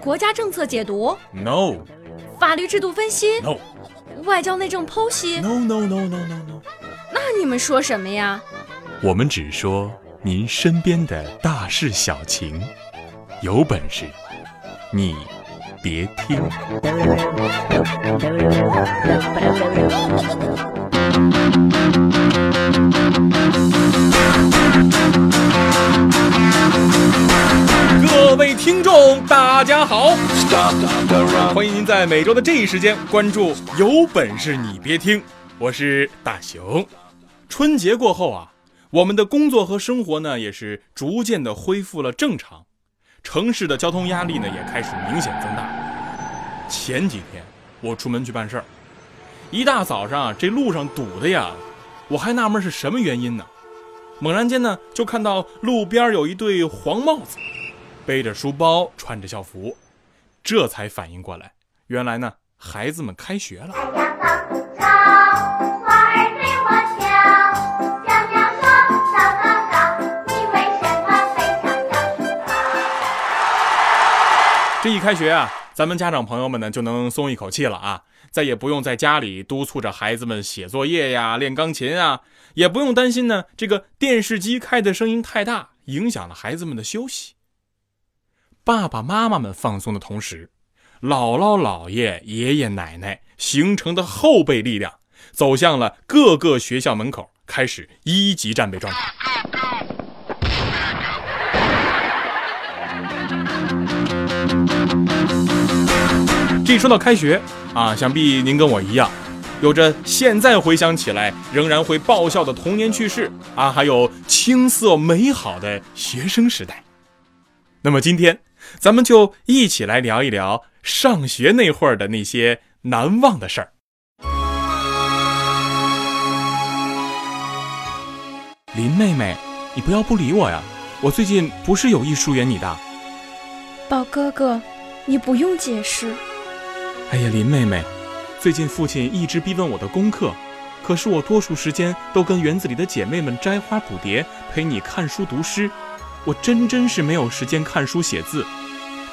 国家政策解读，no，法律制度分析，no，外交内政剖析，no no no no no no，那你们说什么呀？我们只说您身边的大事小情，有本事你别听。各位听众，大家好！欢迎您在每周的这一时间关注《有本事你别听》，我是大熊。春节过后啊，我们的工作和生活呢也是逐渐的恢复了正常，城市的交通压力呢也开始明显增大。前几天我出门去办事儿，一大早上这路上堵的呀，我还纳闷是什么原因呢？猛然间呢，就看到路边有一对黄帽子。背着书包，穿着校服，这才反应过来，原来呢，孩子们开学了。这一开学啊，咱们家长朋友们呢就能松一口气了啊，再也不用在家里督促着孩子们写作业呀、练钢琴啊，也不用担心呢这个电视机开的声音太大，影响了孩子们的休息。爸爸妈妈们放松的同时，姥姥姥爷、爷爷奶奶形成的后备力量走向了各个学校门口，开始一级战备状态。一说到开学啊，想必您跟我一样，有着现在回想起来仍然会爆笑的童年趣事啊，还有青涩美好的学生时代。那么今天。咱们就一起来聊一聊上学那会儿的那些难忘的事儿。林妹妹，你不要不理我呀！我最近不是有意疏远你的。宝哥哥，你不用解释。哎呀，林妹妹，最近父亲一直逼问我的功课，可是我多数时间都跟园子里的姐妹们摘花捕蝶，陪你看书读诗。我真真是没有时间看书写字，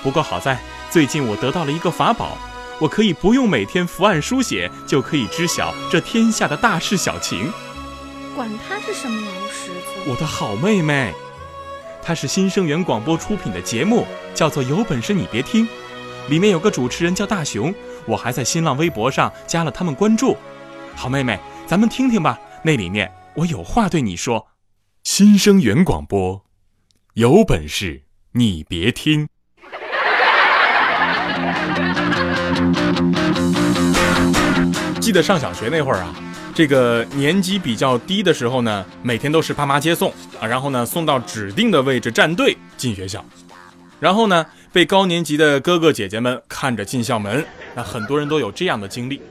不过好在最近我得到了一个法宝，我可以不用每天伏案书写，就可以知晓这天下的大事小情。管他是什么老石子，我的好妹妹，她是新生源广播出品的节目，叫做《有本事你别听》，里面有个主持人叫大熊，我还在新浪微博上加了他们关注。好妹妹，咱们听听吧，那里面我有话对你说。新生源广播。有本事你别听！记得上小学那会儿啊，这个年级比较低的时候呢，每天都是爸妈接送啊，然后呢送到指定的位置站队进学校，然后呢被高年级的哥哥姐姐们看着进校门，那很多人都有这样的经历。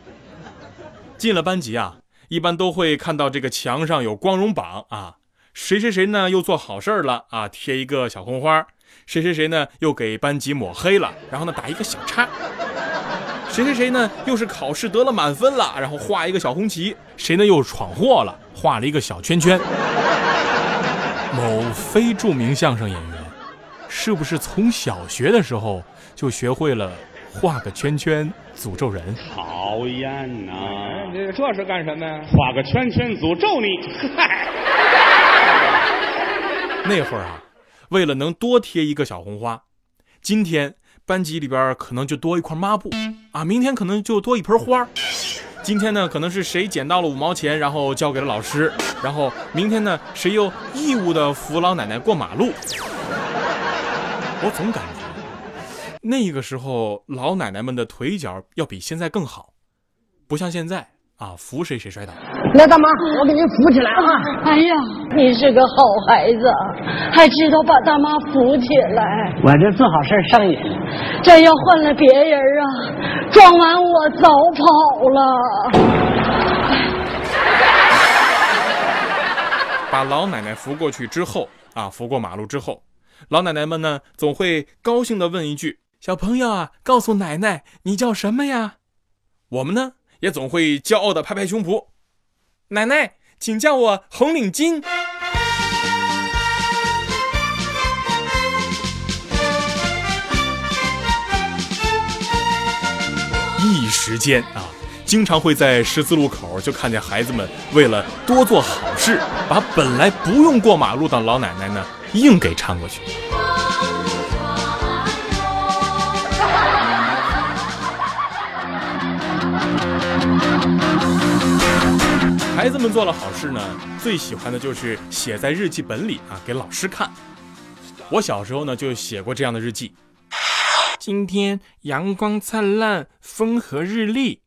进了班级啊，一般都会看到这个墙上有光荣榜啊。谁谁谁呢？又做好事了啊！贴一个小红花。谁谁谁呢？又给班级抹黑了，然后呢打一个小叉。谁谁谁呢？又是考试得了满分了，然后画一个小红旗。谁呢？又闯祸了，画了一个小圈圈。某非著名相声演员，是不是从小学的时候就学会了画个圈圈诅咒人？讨厌呐！这这是干什么呀？画个圈圈诅咒你！嗨。那会儿啊，为了能多贴一个小红花，今天班级里边可能就多一块抹布啊，明天可能就多一盆花。今天呢，可能是谁捡到了五毛钱，然后交给了老师，然后明天呢，谁又义务的扶老奶奶过马路。我总感觉那个时候老奶奶们的腿脚要比现在更好，不像现在。啊！扶谁谁摔倒。来，大妈，我给您扶起来啊！哎呀，你是个好孩子，还知道把大妈扶起来。我这做好事上瘾。这要换了别人啊，撞完我早跑了。把老奶奶扶过去之后啊，扶过马路之后，老奶奶们呢总会高兴的问一句小朋友啊告诉奶奶你叫什么呀？我们呢也总会骄傲的拍拍胸脯奶奶请叫我红领巾。一时间啊经常会在十字路口就看见孩子们为了多做好事，把本来不用过马路的老奶奶呢硬给搀过去。孩子们做了好事呢，最喜欢的就是写在日记本里啊，给老师看。我小时候呢就写过这样的日记：今天阳光灿烂，风和日丽。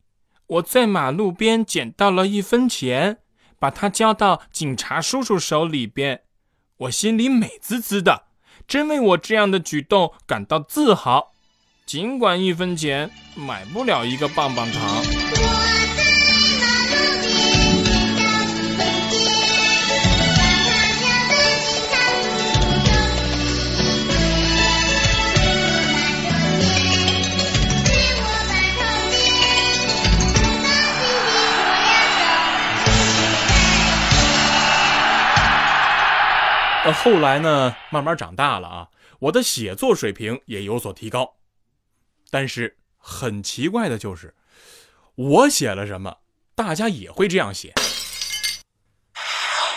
我在马路边捡到了一分钱，把它交到警察叔叔手里边，我心里美滋滋的，真为我这样的举动感到自豪。尽管一分钱买不了一个棒棒糖。后来呢，慢慢长大了啊，我的写作水平也有所提高。但是很奇怪的就是，我写了什么，大家也会这样写。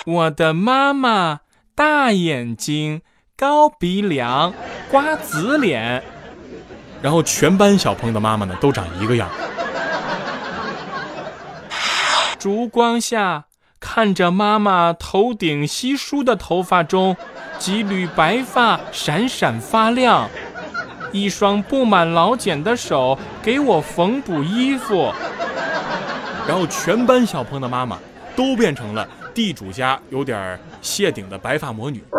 我的妈妈大眼睛、高鼻梁、瓜子脸，然后全班小朋友的妈妈呢都长一个样。烛光下。看着妈妈头顶稀疏的头发中，几缕白发闪闪发亮，一双布满老茧的手给我缝补衣服，然后全班小朋友的妈妈都变成了地主家有点谢顶的白发魔女。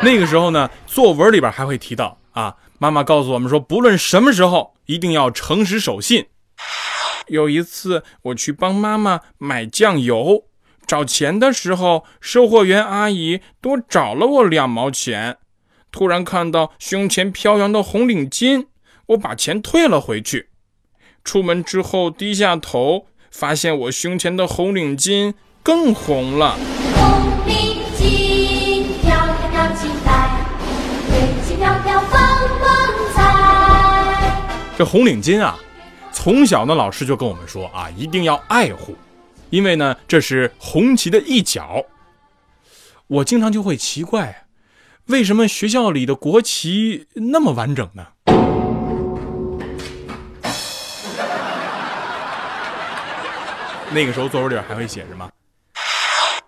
那个时候呢，作文里边还会提到啊。妈妈告诉我们说，不论什么时候，一定要诚实守信。有一次，我去帮妈妈买酱油，找钱的时候，售货员阿姨多找了我两毛钱。突然看到胸前飘扬的红领巾，我把钱退了回去。出门之后，低下头，发现我胸前的红领巾更红了。这红领巾啊，从小呢老师就跟我们说啊，一定要爱护，因为呢这是红旗的一角。我经常就会奇怪，为什么学校里的国旗那么完整呢？那个时候作文里还会写什么？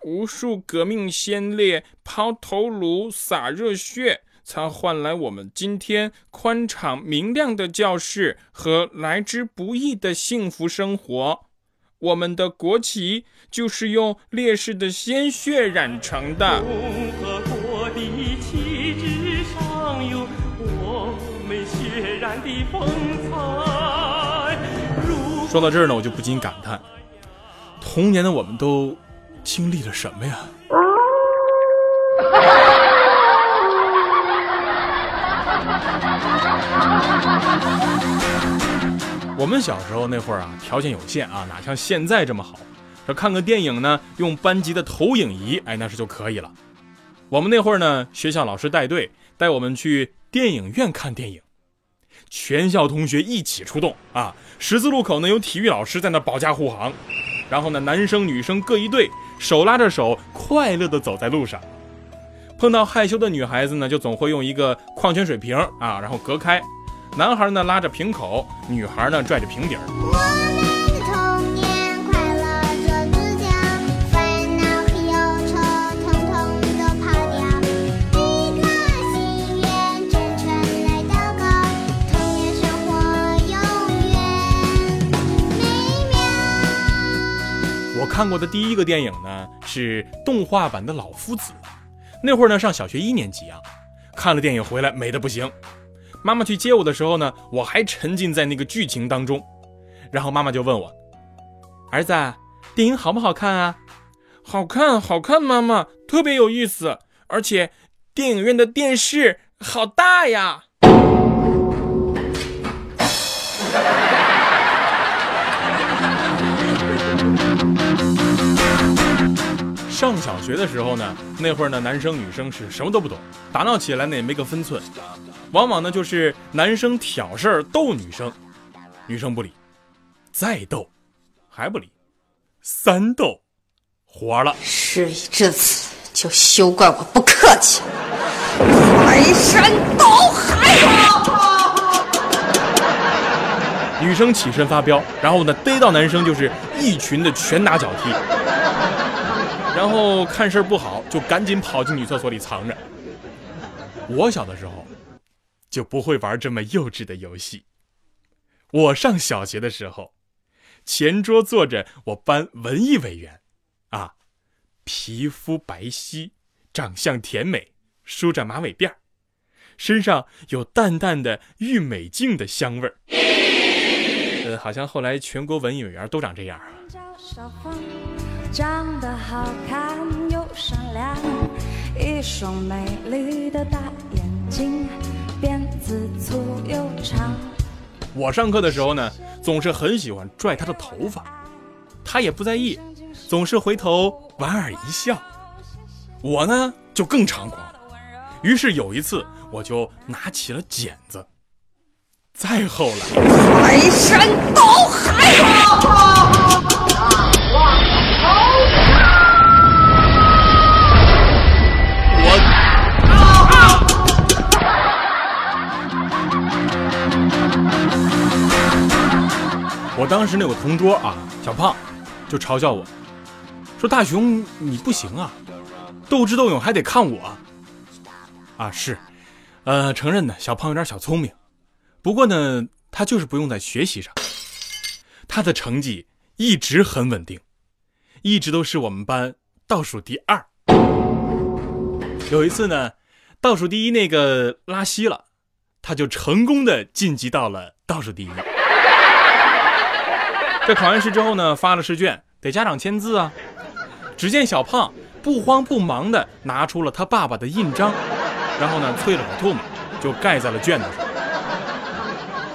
无数革命先烈抛头颅洒热血。才换来我们今天宽敞明亮的教室和来之不易的幸福生活。我们的国旗就是用烈士的鲜血染成的。共和国的旗帜上有我们血染的风采。说到这儿呢，我就不禁感叹：童年的我们都经历了什么呀？我们小时候那会儿啊，条件有限啊，哪像现在这么好？这看个电影呢，用班级的投影仪，哎，那是就可以了。我们那会儿呢，学校老师带队带我们去电影院看电影，全校同学一起出动啊。十字路口呢，有体育老师在那保驾护航，然后呢，男生女生各一队，手拉着手，快乐的走在路上。碰到害羞的女孩子呢，就总会用一个矿泉水瓶啊，然后隔开。男孩呢拉着瓶口，女孩呢拽着瓶底儿。我看过的第一个电影呢是动画版的老夫子。那会儿呢，上小学一年级啊，看了电影回来美的不行。妈妈去接我的时候呢，我还沉浸在那个剧情当中。然后妈妈就问我：“儿子，电影好不好看啊？”“好看，好看，妈妈特别有意思，而且电影院的电视好大呀。”上小学的时候呢，那会儿呢，男生女生是什么都不懂，打闹起来呢也没个分寸，往往呢就是男生挑事儿逗女生，女生不理，再逗还不理，三逗活了。事已至此，就休怪我不客气，排山倒海。啊！女生起身发飙，然后呢逮到男生就是一群的拳打脚踢，然后看事儿不好就赶紧跑进女厕所里藏着。我小的时候就不会玩这么幼稚的游戏。我上小学的时候，前桌坐着我班文艺委员，啊，皮肤白皙，长相甜美，梳着马尾辫身上有淡淡的郁美净的香味儿。呃，好像后来全国文艺委员都长这样啊。长得好看又善良，一双美丽的大眼睛，辫子粗又长。我上课的时候呢，总是很喜欢拽他的头发，他也不在意，总是回头莞尔一笑。我呢就更猖狂了，于是有一次我就拿起了剪子。再后来，排山倒海啊！当时那个同桌啊，小胖，就嘲笑我，说：“大熊你不行啊，斗智斗勇还得看我。”啊，是，呃，承认呢，小胖有点小聪明。不过呢，他就是不用在学习上，他的成绩一直很稳定，一直都是我们班倒数第二。有一次呢，倒数第一那个拉稀了，他就成功的晋级到了倒数第一。这考完试之后呢，发了试卷，得家长签字啊。只见小胖不慌不忙的拿出了他爸爸的印章，然后呢，啐了口唾沫，就盖在了卷子上。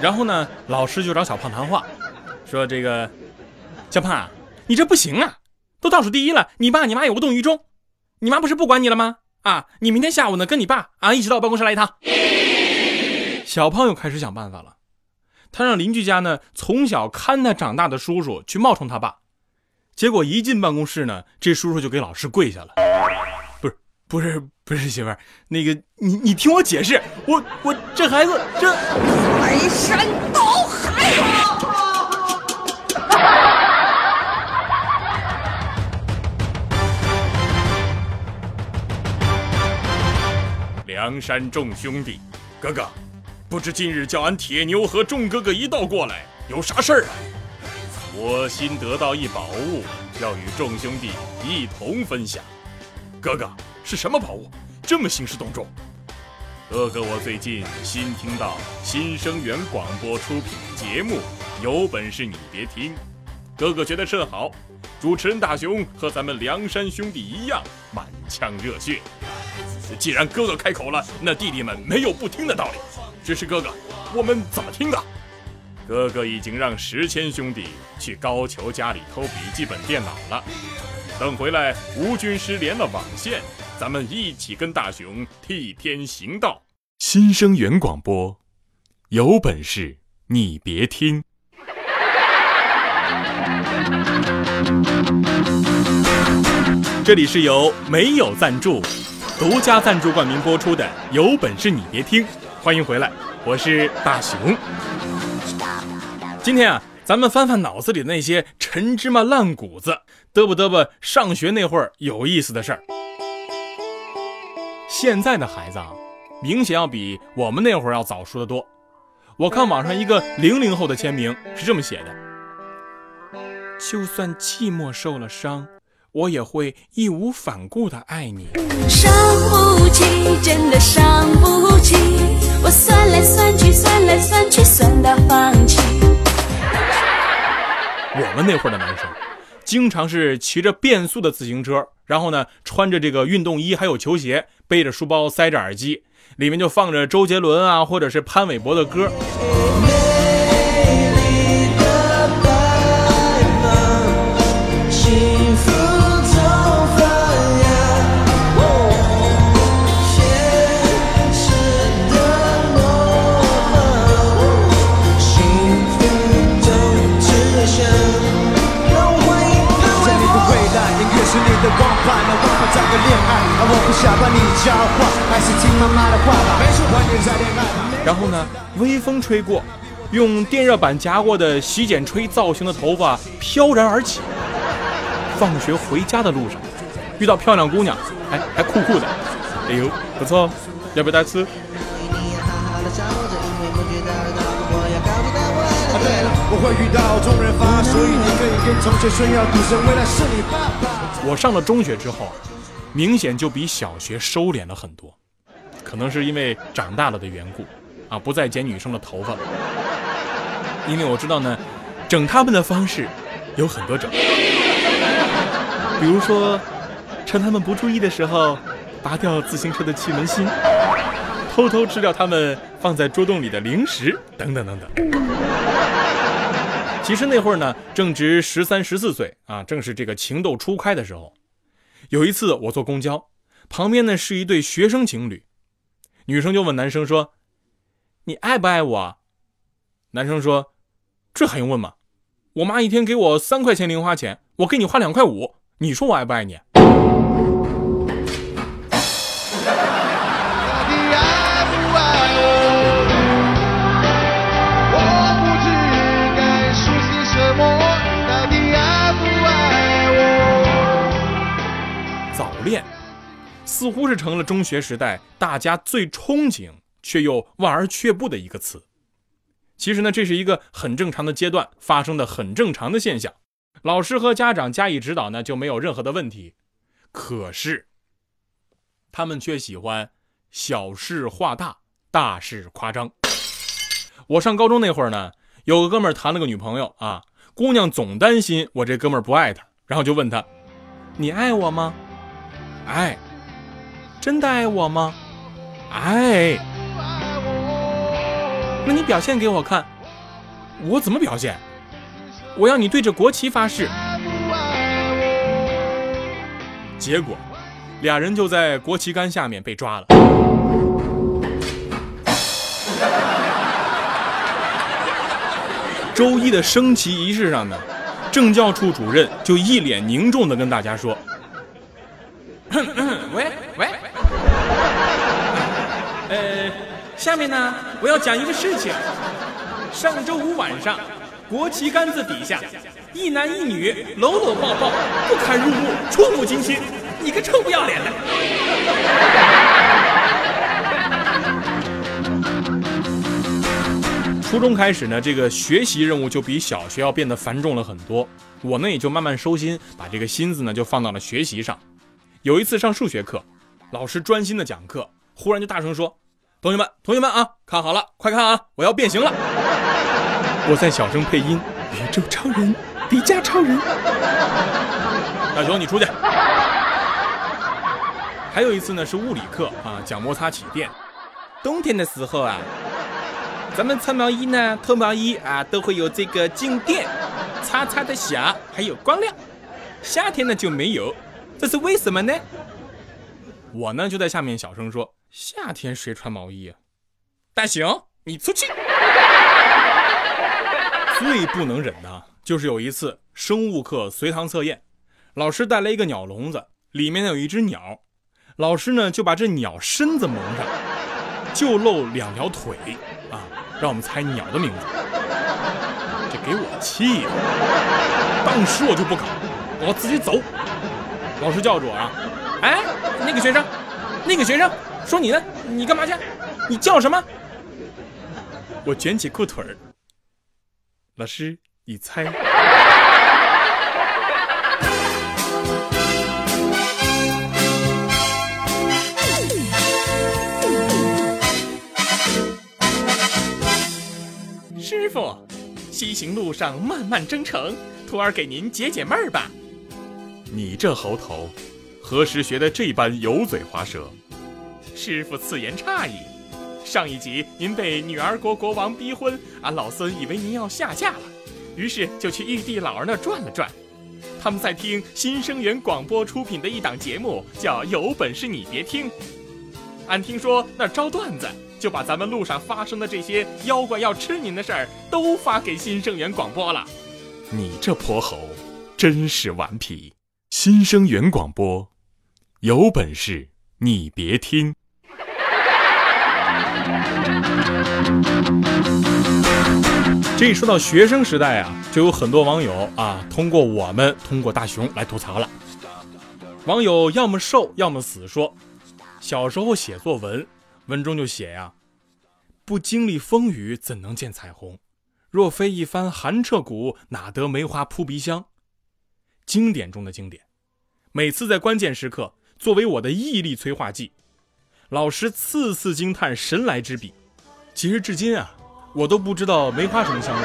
然后呢，老师就找小胖谈话，说：“这个小胖，你这不行啊，都倒数第一了，你爸你妈也无动于衷，你妈不是不管你了吗？啊，你明天下午呢，跟你爸啊一起到我办公室来一趟。”小胖又开始想办法了，他让邻居家呢从小看他长大的叔叔去冒充他爸，结果一进办公室呢，这叔叔就给老师跪下了。不是不是不是媳妇儿，那个你你听我解释，我我这孩子这。排山倒海啊！梁山众兄弟，哥哥，不知今日叫俺铁牛和众哥哥一道过来，有啥事儿啊？我新得到一宝物，要与众兄弟一同分享。哥哥，是什么宝物？这么兴师动众？哥哥，我最近新听到新生源广播出品节目，有本事你别听。哥哥觉得甚好，主持人大雄和咱们梁山兄弟一样满腔热血。既然哥哥开口了，那弟弟们没有不听的道理。只是哥哥，我们怎么听的？哥哥已经让石谦兄弟去高俅家里偷笔记本电脑了，等回来吴军师连了网线。咱们一起跟大雄替天行道。新生源广播，有本事你别听。这里是由没有赞助、独家赞助冠名播出的《有本事你别听》，欢迎回来，我是大雄。今天啊，咱们翻翻脑子里的那些陈芝麻烂谷子，嘚不嘚啵？上学那会儿有意思的事儿。现在的孩子啊，明显要比我们那会儿要早熟得多。我看网上一个零零后的签名是这么写的：“就算寂寞受了伤，我也会义无反顾的爱你。”伤不起，真的伤不起，我算来算去，算来算去，算到放弃。我们那会儿的男生，经常是骑着变速的自行车。然后呢，穿着这个运动衣，还有球鞋，背着书包，塞着耳机，里面就放着周杰伦啊，或者是潘玮柏的歌。的王牌，那王牌找个恋爱，而我不想把你教坏，还是听妈妈的话吧，没说欢迎再恋爱。然后呢，微风吹过，用电热板夹过的洗剪吹造型的头发飘然而起。放学回家的路上，遇到漂亮姑娘，哎还酷酷的，哎呦，不错，要不要带吃？我我上了中学之后，明显就比小学收敛了很多，可能是因为长大了的缘故，啊，不再剪女生的头发了。因为我知道呢，整他们的方式有很多种，比如说，趁他们不注意的时候，拔掉自行车的气门芯，偷偷吃掉他们放在桌洞里的零食，等等等等。其实那会儿呢，正值十三十四岁啊，正是这个情窦初开的时候。有一次我坐公交，旁边呢是一对学生情侣，女生就问男生说：“你爱不爱我？”男生说：“这还用问吗？我妈一天给我三块钱零花钱，我给你花两块五，你说我爱不爱你？”恋，似乎是成了中学时代大家最憧憬却又望而却步的一个词。其实呢，这是一个很正常的阶段发生的很正常的现象，老师和家长加以指导呢，就没有任何的问题。可是，他们却喜欢小事化大，大事夸张。我上高中那会儿呢，有个哥们儿谈了个女朋友啊，姑娘总担心我这哥们儿不爱她，然后就问他：“你爱我吗？”爱，真的爱我吗？爱，那你表现给我看。我怎么表现？我要你对着国旗发誓。结果，俩人就在国旗杆下面被抓了。周一的升旗仪式上呢，政教处主任就一脸凝重的跟大家说。喂喂，呃，下面呢，我要讲一个事情。上周五晚上，国旗杆子底下，一男一女搂搂抱抱，不堪入目，触目惊心。你个臭不要脸的！初中开始呢，这个学习任务就比小学要变得繁重了很多。我呢，也就慢慢收心，把这个心思呢，就放到了学习上。有一次上数学课，老师专心的讲课，忽然就大声说：“同学们，同学们啊，看好了，快看啊，我要变形了！” 我在小声配音：“宇宙超人，迪迦超人。” 大雄，你出去。还有一次呢，是物理课啊，讲摩擦起电。冬天的时候啊，咱们穿毛衣呢，脱毛衣啊，都会有这个静电，擦擦的响，还有光亮。夏天呢就没有。这是为什么呢？我呢就在下面小声说：“夏天谁穿毛衣啊？”大雄，你出去！最不能忍的就是有一次生物课随堂测验，老师带来一个鸟笼子，里面呢有一只鸟，老师呢就把这鸟身子蒙上，就露两条腿啊，让我们猜鸟的名字。这给我气的，当时我就不考，我自己走。老师叫住我啊！哎，那个学生，那个学生说你呢，你干嘛去？你叫什么？我卷起裤腿儿。老师，你猜？师傅，西行路上漫漫征程，徒儿给您解解闷儿吧。你这猴头，何时学的这般油嘴滑舌？师傅此言差矣。上一集您被女儿国国王逼婚，俺老孙以为您要下嫁了，于是就去玉帝老儿那转了转。他们在听新生源广播出品的一档节目，叫《有本事你别听》。俺听说那招段子，就把咱们路上发生的这些妖怪要吃您的事儿，都发给新生源广播了。你这泼猴，真是顽皮！新生源广播，有本事你别听。这一说到学生时代啊，就有很多网友啊，通过我们，通过大熊来吐槽了。网友要么瘦，要么死，说小时候写作文，文中就写呀，不经历风雨，怎能见彩虹？若非一番寒彻骨，哪得梅花扑鼻香？经典中的经典，每次在关键时刻，作为我的毅力催化剂，老师次次惊叹神来之笔。其实至今啊。我都不知道梅花什么香味。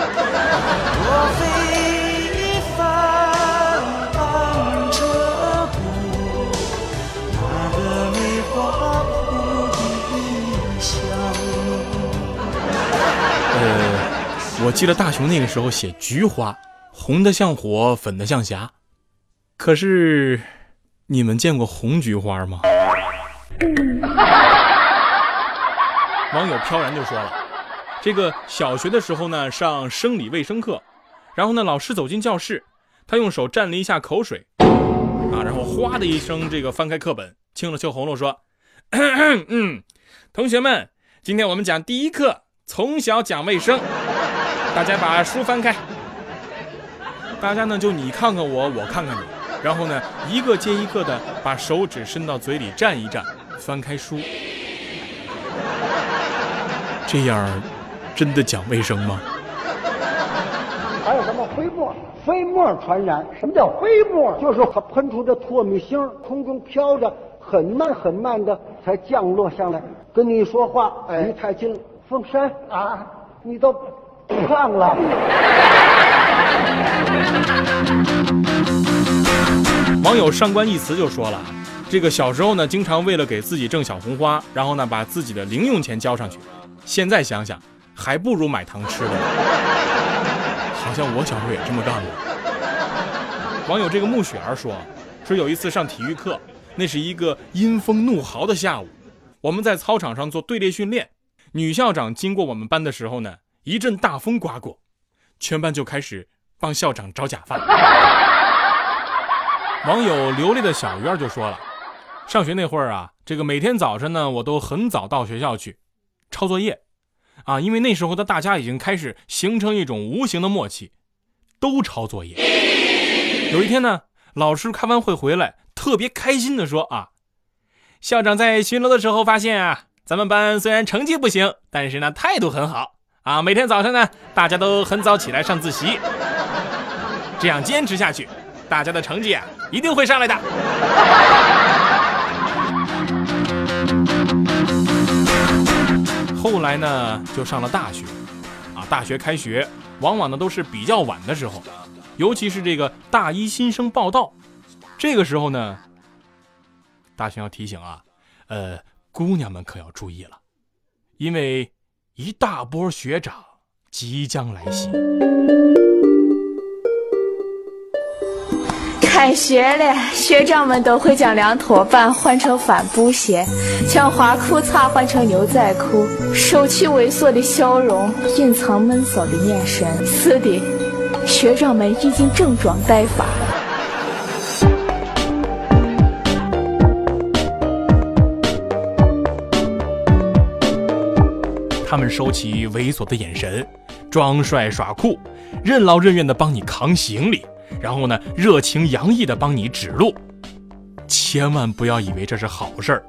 呃，我记得大雄那个时候写菊花，红的像火，粉的像霞。可是，你们见过红菊花吗？网友飘然就说了。这个小学的时候呢，上生理卫生课，然后呢，老师走进教室，他用手蘸了一下口水，啊，然后哗的一声，这个翻开课本，清了清喉咙说：“ 嗯，同学们，今天我们讲第一课，从小讲卫生，大家把书翻开。大家呢就你看看我，我看看你，然后呢一个接一个的把手指伸到嘴里蘸一蘸，翻开书，这样。”真的讲卫生吗？还有什么飞沫？飞沫传染？什么叫飞沫？就是它喷出的唾沫星，空中飘着，很慢很慢的才降落下来。跟你说话，离太近了。凤山啊，你都胖了。网友上官一词就说了，这个小时候呢，经常为了给自己挣小红花，然后呢，把自己的零用钱交上去。现在想想。还不如买糖吃的，好像我小时候也这么干过。网友这个穆雪儿说，说有一次上体育课，那是一个阴风怒号的下午，我们在操场上做队列训练，女校长经过我们班的时候呢，一阵大风刮过，全班就开始帮校长找假发。网友流泪的小鱼儿就说了，上学那会儿啊，这个每天早晨呢，我都很早到学校去抄作业。啊，因为那时候的大家已经开始形成一种无形的默契，都抄作业。有一天呢，老师开完会回来，特别开心的说：“啊，校长在巡逻的时候发现啊，咱们班虽然成绩不行，但是呢态度很好啊。每天早上呢，大家都很早起来上自习，这样坚持下去，大家的成绩啊一定会上来的。”后来呢，就上了大学，啊，大学开学往往呢都是比较晚的时候，尤其是这个大一新生报道，这个时候呢，大熊要提醒啊，呃，姑娘们可要注意了，因为一大波学长即将来袭。开学了，学长们都会将凉拖板换成帆布鞋，将花裤衩换成牛仔裤，收起猥琐的笑容，隐藏闷骚的眼神。是的，学长们已经整装待发。他们收起猥琐的眼神，装帅耍酷，任劳任怨的帮你扛行李。然后呢，热情洋溢的帮你指路，千万不要以为这是好事儿。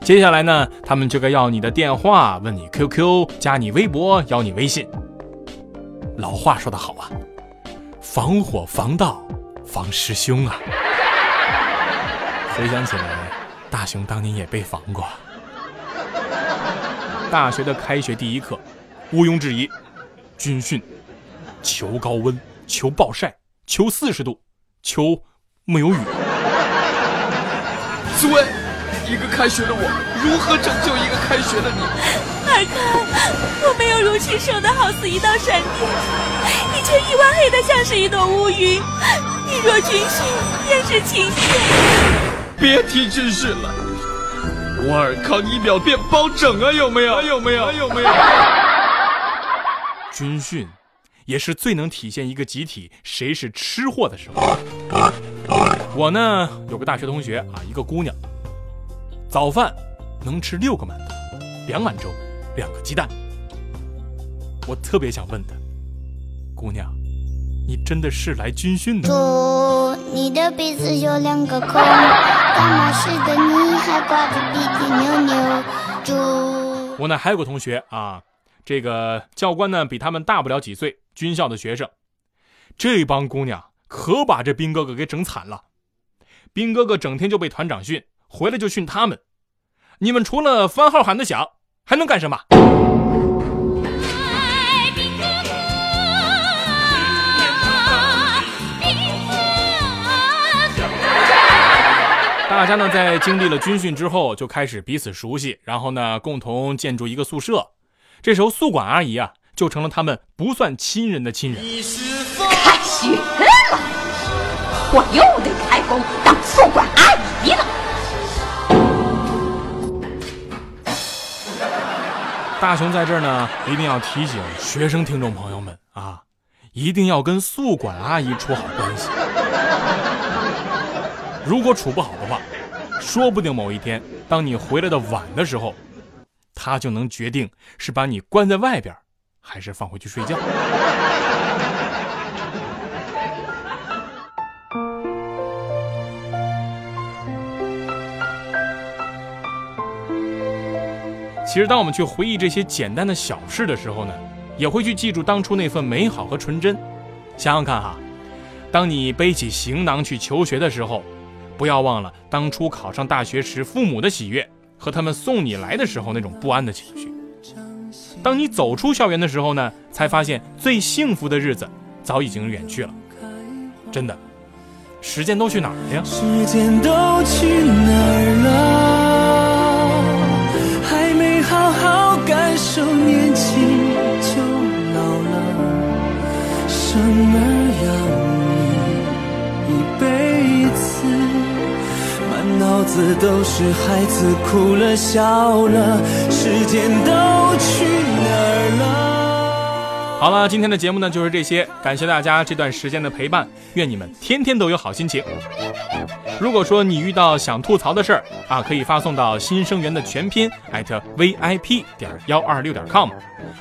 接下来呢，他们就该要你的电话，问你 QQ，加你微博，要你微信。老话说得好啊，防火防盗防师兄啊。回想起来，大雄当年也被防过。大学的开学第一课，毋庸置疑，军训，求高温，求暴晒。求四十度，求没有雨。诸位，一个开学的我，如何拯救一个开学的你？尔康，我没有如其说的好似一道闪电，你却一弯黑的像是一朵乌云。你若军训，便是晴天。别提军训了，我尔康一秒变包拯啊！有没有？有没有？有没有？军训。也是最能体现一个集体谁是吃货的时候。我呢有个大学同学啊，一个姑娘，早饭能吃六个馒头，两碗粥，两个鸡蛋。我特别想问她，姑娘，你真的是来军训的？猪你的鼻子有两个孔，感冒时的你还挂着鼻涕牛牛。猪我呢还有个同学啊，这个教官呢比他们大不了几岁，军校的学生，这帮姑娘可把这兵哥哥给整惨了。兵哥哥整天就被团长训，回来就训他们。你们除了番号喊得响，还能干什么？大家呢在经历了军训之后，就开始彼此熟悉，然后呢共同建筑一个宿舍。这时候宿管阿姨啊，就成了他们不算亲人的亲人。开学了，我又得开工当宿管阿姨了。大雄在这儿呢，一定要提醒学生听众朋友们啊，一定要跟宿管阿姨处好关系。如果处不好的话，说不定某一天，当你回来的晚的时候，他就能决定是把你关在外边，还是放回去睡觉。其实，当我们去回忆这些简单的小事的时候呢，也会去记住当初那份美好和纯真。想想看哈，当你背起行囊去求学的时候。不要忘了当初考上大学时父母的喜悦和他们送你来的时候那种不安的情绪。当你走出校园的时候呢，才发现最幸福的日子早已经远去了。真的，时间都去哪儿了呀？时间都去哪儿了？还没好好感受年轻就老了，什么子都是孩子哭了笑了，时间都去哪儿了？好了，今天的节目呢就是这些，感谢大家这段时间的陪伴，愿你们天天都有好心情。如果说你遇到想吐槽的事儿啊，可以发送到新生源的全拼艾特 vip 点幺二六点 com，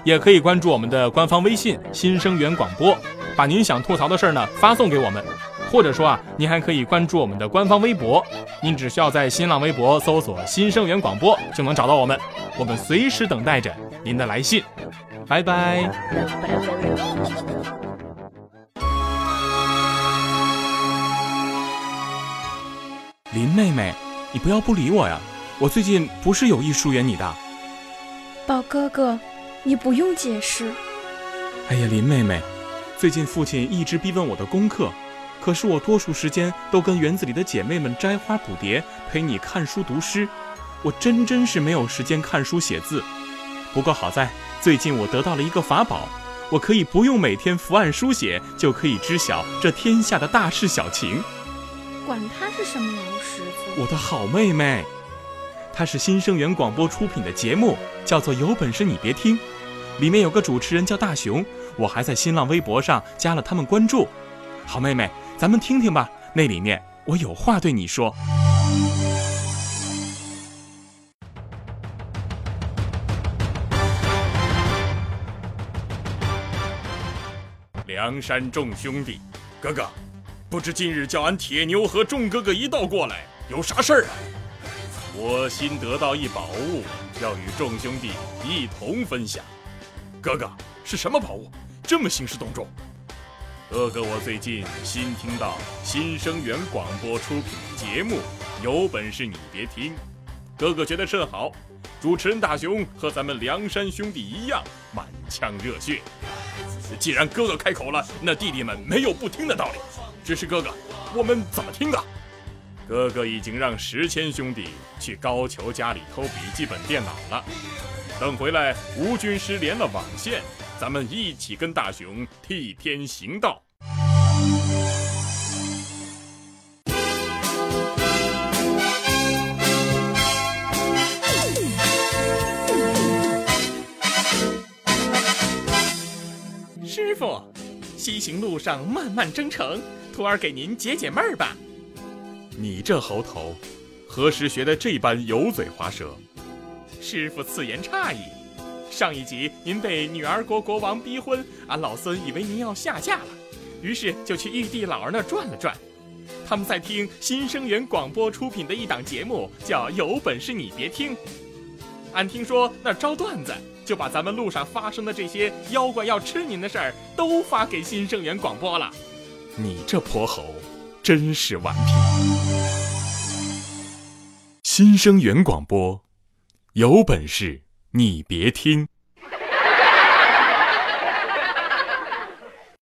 也可以关注我们的官方微信新生源广播，把您想吐槽的事儿呢发送给我们。或者说啊，您还可以关注我们的官方微博，您只需要在新浪微博搜索“新生源广播”就能找到我们，我们随时等待着您的来信。拜拜。林妹妹，你不要不理我呀！我最近不是有意疏远你的。宝哥哥，你不用解释。哎呀，林妹妹，最近父亲一直逼问我的功课。可是我多数时间都跟园子里的姐妹们摘花捕蝶，陪你看书读诗，我真真是没有时间看书写字。不过好在最近我得到了一个法宝，我可以不用每天伏案书写，就可以知晓这天下的大事小情。管他是什么老师傅，我的好妹妹，她是新生源广播出品的节目，叫做《有本事你别听》，里面有个主持人叫大熊，我还在新浪微博上加了他们关注。好妹妹。咱们听听吧，那里面我有话对你说。梁山众兄弟，哥哥，不知今日叫俺铁牛和众哥哥一道过来，有啥事儿啊？我新得到一宝物，要与众兄弟一同分享。哥哥，是什么宝物？这么兴师动众？哥哥，我最近新听到新生源广播出品的节目，有本事你别听。哥哥觉得甚好，主持人大雄和咱们梁山兄弟一样满腔热血。既然哥哥开口了，那弟弟们没有不听的道理。只是哥哥，我们怎么听啊？哥哥已经让石谦兄弟去高俅家里偷笔记本电脑了，等回来吴军师连了网线。咱们一起跟大雄替天行道。师傅。西行路上慢慢征程，徒儿给您解解闷儿吧。你这猴头，何时学的这般油嘴滑舌？师傅此言差矣。上一集您被女儿国国王逼婚，俺老孙以为您要下嫁了，于是就去玉帝老儿那儿转了转。他们在听新生源广播出品的一档节目，叫《有本事你别听》。俺听说那儿招段子，就把咱们路上发生的这些妖怪要吃您的事儿都发给新生源广播了。你这泼猴，真是顽皮！新生源广播，有本事你别听。